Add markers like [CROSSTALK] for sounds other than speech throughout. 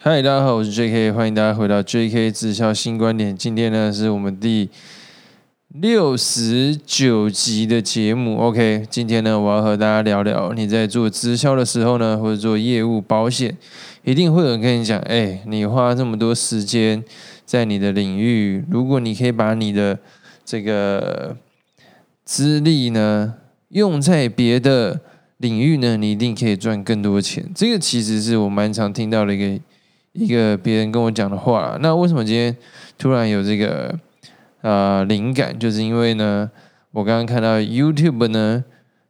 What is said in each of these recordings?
嗨，大家好，我是 J.K，欢迎大家回到 J.K 直销新观点。今天呢是我们第六十九集的节目。OK，今天呢我要和大家聊聊，你在做直销的时候呢，或者做业务保险，一定会有人跟你讲，哎，你花这么多时间在你的领域，如果你可以把你的这个资历呢用在别的领域呢，你一定可以赚更多钱。这个其实是我蛮常听到的一个。一个别人跟我讲的话，那为什么今天突然有这个呃灵感？就是因为呢，我刚刚看到 YouTube 呢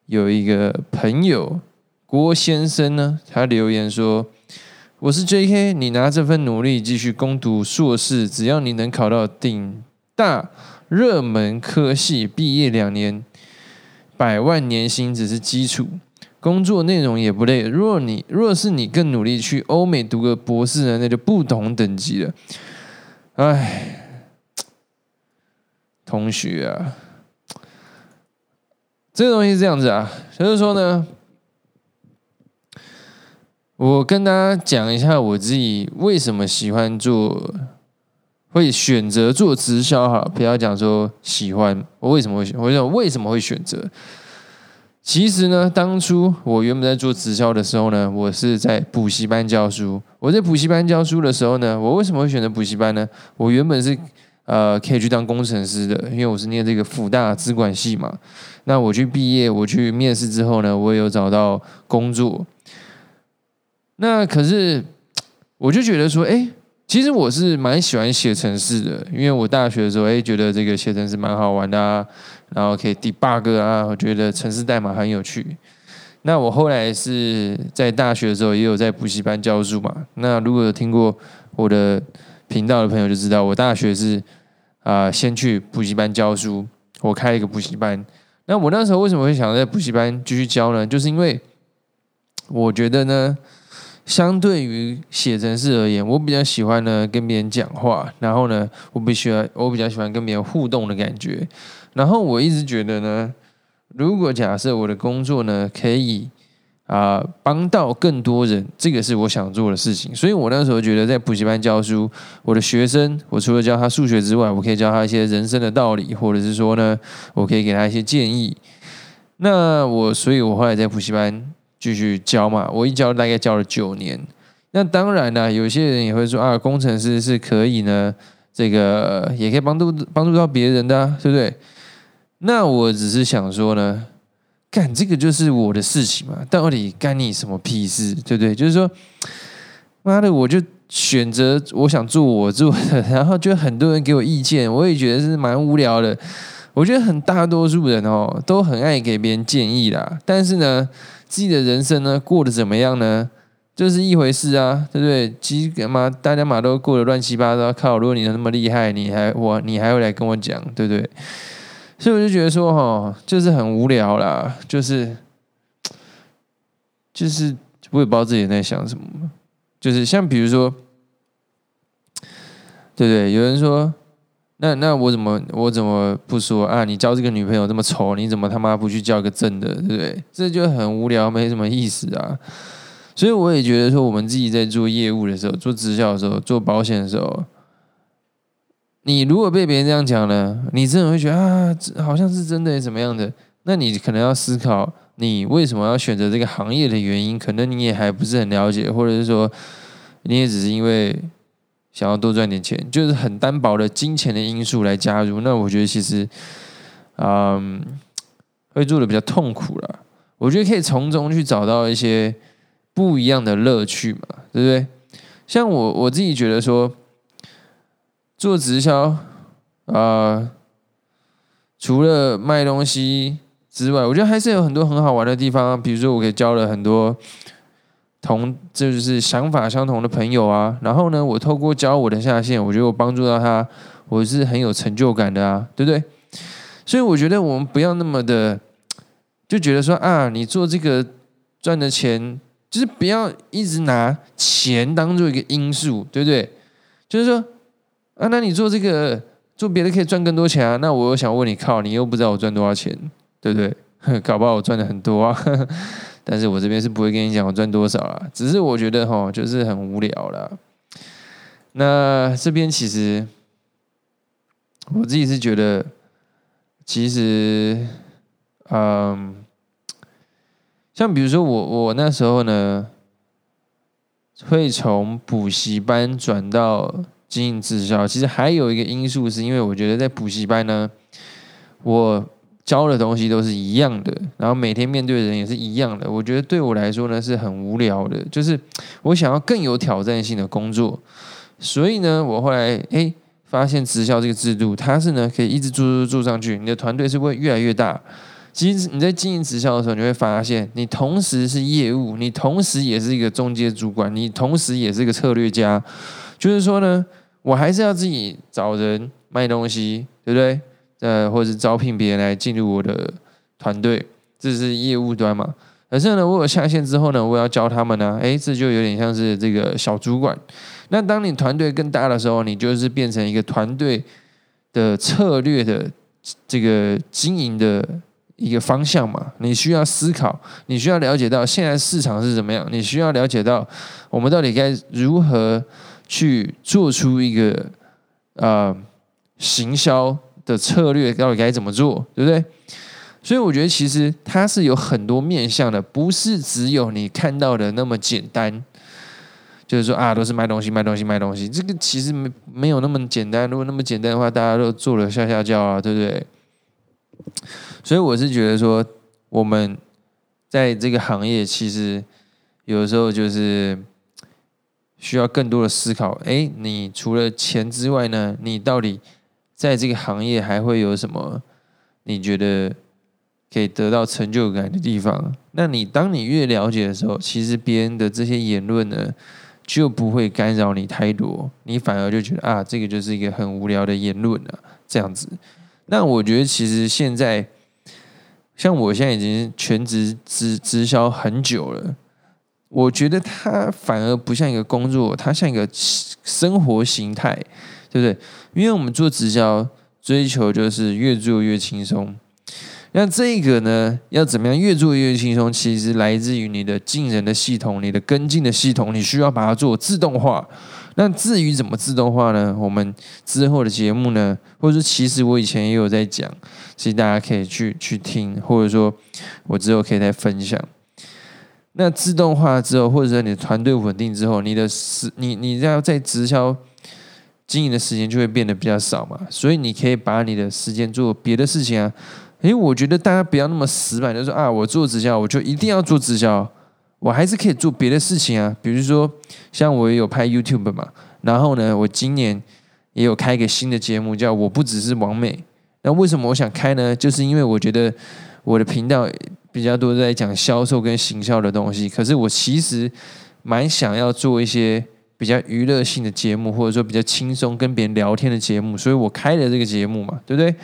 有一个朋友郭先生呢，他留言说：“我是 J.K，你拿这份努力继续攻读硕士，只要你能考到顶大热门科系，毕业两年，百万年薪只是基础。”工作内容也不累。若你若是你更努力去欧美读个博士呢，那就不同等级了。哎，同学啊，这个东西是这样子啊，就是说呢，我跟大家讲一下我自己为什么喜欢做，会选择做直销哈。不要讲说喜欢，我为什么会选？我想为什么会选择？其实呢，当初我原本在做直销的时候呢，我是在补习班教书。我在补习班教书的时候呢，我为什么会选择补习班呢？我原本是呃可以去当工程师的，因为我是念这个辅大资管系嘛。那我去毕业，我去面试之后呢，我有找到工作。那可是 [TSK] 我就觉得说，哎。其实我是蛮喜欢写程式的，因为我大学的时候，哎，觉得这个写程式蛮好玩的啊，然后可以 debug 啊，我觉得程式代码很有趣。那我后来是在大学的时候也有在补习班教书嘛。那如果有听过我的频道的朋友就知道，我大学是啊，先去补习班教书，我开一个补习班。那我那时候为什么会想在补习班继续教呢？就是因为我觉得呢。相对于写程式而言，我比较喜欢呢跟别人讲话，然后呢，我比喜欢我比较喜欢跟别人互动的感觉。然后我一直觉得呢，如果假设我的工作呢可以啊帮到更多人，这个是我想做的事情。所以我那时候觉得在补习班教书，我的学生，我除了教他数学之外，我可以教他一些人生的道理，或者是说呢，我可以给他一些建议。那我，所以我后来在补习班。继续教嘛，我一教大概教了九年。那当然呢，有些人也会说啊，工程师是可以呢，这个也可以帮助帮助到别人的，对不对？那我只是想说呢，干这个就是我的事情嘛，到底干你什么屁事，对不对？就是说，妈的，我就选择我想做我做的，[LAUGHS] 然后就很多人给我意见，我也觉得是蛮无聊的。我觉得很大多数人哦，都很爱给别人建议啦，但是呢。自己的人生呢，过得怎么样呢？就是一回事啊，对不对？其实嘛，大家嘛都过得乱七八糟。靠，如果你那么厉害，你还我，你还会来跟我讲，对不对？所以我就觉得说，哈，就是很无聊啦，就是，就是我也不知道自己在想什么。就是像比如说，对不对？有人说。那那我怎么我怎么不说啊？你交这个女朋友这么丑，你怎么他妈不去交个正的，对不对？这就很无聊，没什么意思啊。所以我也觉得说，我们自己在做业务的时候，做直销的时候，做保险的时候，你如果被别人这样讲呢，你真的会觉得啊，好像是真的怎么样的？那你可能要思考，你为什么要选择这个行业的原因，可能你也还不是很了解，或者是说，你也只是因为。想要多赚点钱，就是很单薄的金钱的因素来加入，那我觉得其实，嗯，会做的比较痛苦了。我觉得可以从中去找到一些不一样的乐趣嘛，对不对？像我我自己觉得说，做直销啊，除了卖东西之外，我觉得还是有很多很好玩的地方。比如说，我可以教了很多。同这就是想法相同的朋友啊，然后呢，我透过教我的下线，我觉得我帮助到他，我是很有成就感的啊，对不对？所以我觉得我们不要那么的，就觉得说啊，你做这个赚的钱，就是不要一直拿钱当做一个因素，对不对？就是说啊，那你做这个做别的可以赚更多钱啊，那我又想问你，靠，你又不知道我赚多少钱，对不对？[LAUGHS] 搞不好我赚的很多啊。但是我这边是不会跟你讲我赚多少啦，只是我觉得哈，就是很无聊啦。那这边其实我自己是觉得，其实，嗯，像比如说我我那时候呢，会从补习班转到经营直销，其实还有一个因素是因为我觉得在补习班呢，我。教的东西都是一样的，然后每天面对的人也是一样的。我觉得对我来说呢是很无聊的，就是我想要更有挑战性的工作。所以呢，我后来诶发现直销这个制度，它是呢可以一直做做做上去，你的团队是会越来越大。其实你在经营直销的时候，你会发现你同时是业务，你同时也是一个中介主管，你同时也是一个策略家。就是说呢，我还是要自己找人卖东西，对不对？呃，或者是招聘别人来进入我的团队，这是业务端嘛？可是呢，我有下线之后呢，我要教他们呢，诶，这就有点像是这个小主管。那当你团队更大的时候，你就是变成一个团队的策略的这个经营的一个方向嘛？你需要思考，你需要了解到现在市场是怎么样，你需要了解到我们到底该如何去做出一个呃行销。的策略到底该怎么做，对不对？所以我觉得其实它是有很多面向的，不是只有你看到的那么简单。就是说啊，都是卖东西、卖东西、卖东西，这个其实没没有那么简单。如果那么简单的话，大家都做了下下教啊，对不对？所以我是觉得说，我们在这个行业，其实有的时候就是需要更多的思考。哎，你除了钱之外呢，你到底？在这个行业还会有什么？你觉得可以得到成就感的地方？那你当你越了解的时候，其实别人的这些言论呢，就不会干扰你太多，你反而就觉得啊，这个就是一个很无聊的言论啊，这样子。那我觉得其实现在，像我现在已经全职直直销很久了，我觉得它反而不像一个工作，它像一个生活形态。对不对？因为我们做直销，追求就是越做越轻松。那这个呢，要怎么样越做越轻松？其实来自于你的进人的系统，你的跟进的系统，你需要把它做自动化。那至于怎么自动化呢？我们之后的节目呢，或者说其实我以前也有在讲，其实大家可以去去听，或者说我之后可以再分享。那自动化之后，或者说你的团队稳定之后，你的是你你要在直销。经营的时间就会变得比较少嘛，所以你可以把你的时间做别的事情啊。诶，我觉得大家不要那么死板，就说啊，我做直销我就一定要做直销，我还是可以做别的事情啊。比如说，像我也有拍 YouTube 嘛，然后呢，我今年也有开一个新的节目，叫我不只是王美。那为什么我想开呢？就是因为我觉得我的频道比较多在讲销售跟行销的东西，可是我其实蛮想要做一些。比较娱乐性的节目，或者说比较轻松跟别人聊天的节目，所以我开了这个节目嘛，对不对？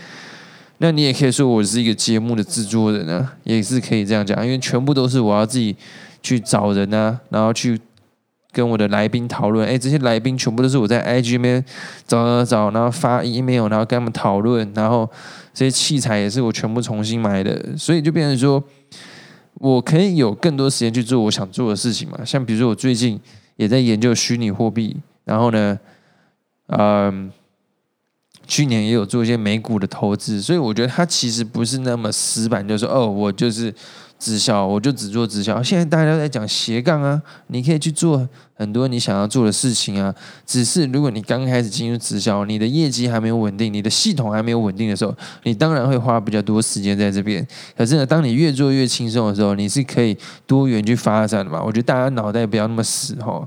那你也可以说我是一个节目的制作人啊，也是可以这样讲，因为全部都是我要自己去找人啊，然后去跟我的来宾讨论。哎，这些来宾全部都是我在 IG 面找找找，然后发 email，然后跟他们讨论，然后这些器材也是我全部重新买的，所以就变成说我可以有更多时间去做我想做的事情嘛。像比如说我最近。也在研究虚拟货币，然后呢，嗯，去年也有做一些美股的投资，所以我觉得他其实不是那么死板，就是哦，我就是。直销，我就只做直销。现在大家都在讲斜杠啊，你可以去做很多你想要做的事情啊。只是如果你刚开始进入直销，你的业绩还没有稳定，你的系统还没有稳定的时候，你当然会花比较多时间在这边。可是呢，当你越做越轻松的时候，你是可以多元去发展的嘛。我觉得大家脑袋不要那么死哈，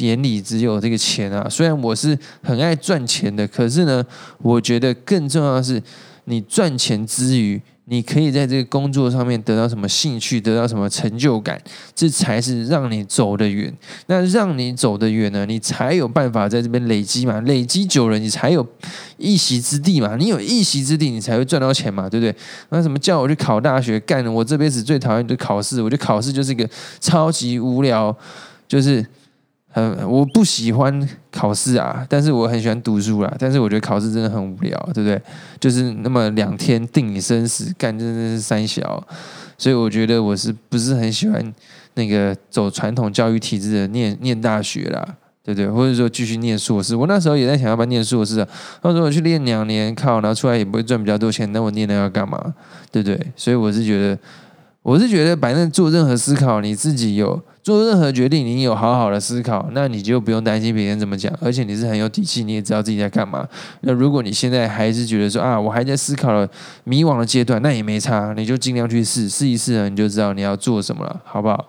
眼里只有这个钱啊。虽然我是很爱赚钱的，可是呢，我觉得更重要的是，你赚钱之余。你可以在这个工作上面得到什么兴趣，得到什么成就感，这才是让你走得远。那让你走得远呢，你才有办法在这边累积嘛，累积久了，你才有一席之地嘛。你有一席之地，你才会赚到钱嘛，对不对？那什么叫我去考大学？干我这辈子最讨厌的考试，我觉得考试就是一个超级无聊，就是。很我不喜欢考试啊，但是我很喜欢读书啦。但是我觉得考试真的很无聊，对不对？就是那么两天定你生死，干真的是三小。所以我觉得我是不是很喜欢那个走传统教育体制的念念大学啦？对不对？或者说继续念硕士，我那时候也在想要不要念硕士啊。他说我去练两年，靠，然后出来也不会赚比较多钱，那我念那要干嘛？对不对？所以我是觉得，我是觉得，反正做任何思考，你自己有做任何决定，你有好好的思考，那你就不用担心别人怎么讲，而且你是很有底气，你也知道自己在干嘛。那如果你现在还是觉得说啊，我还在思考了迷惘的阶段，那也没差，你就尽量去试试一试，你就知道你要做什么了，好不好？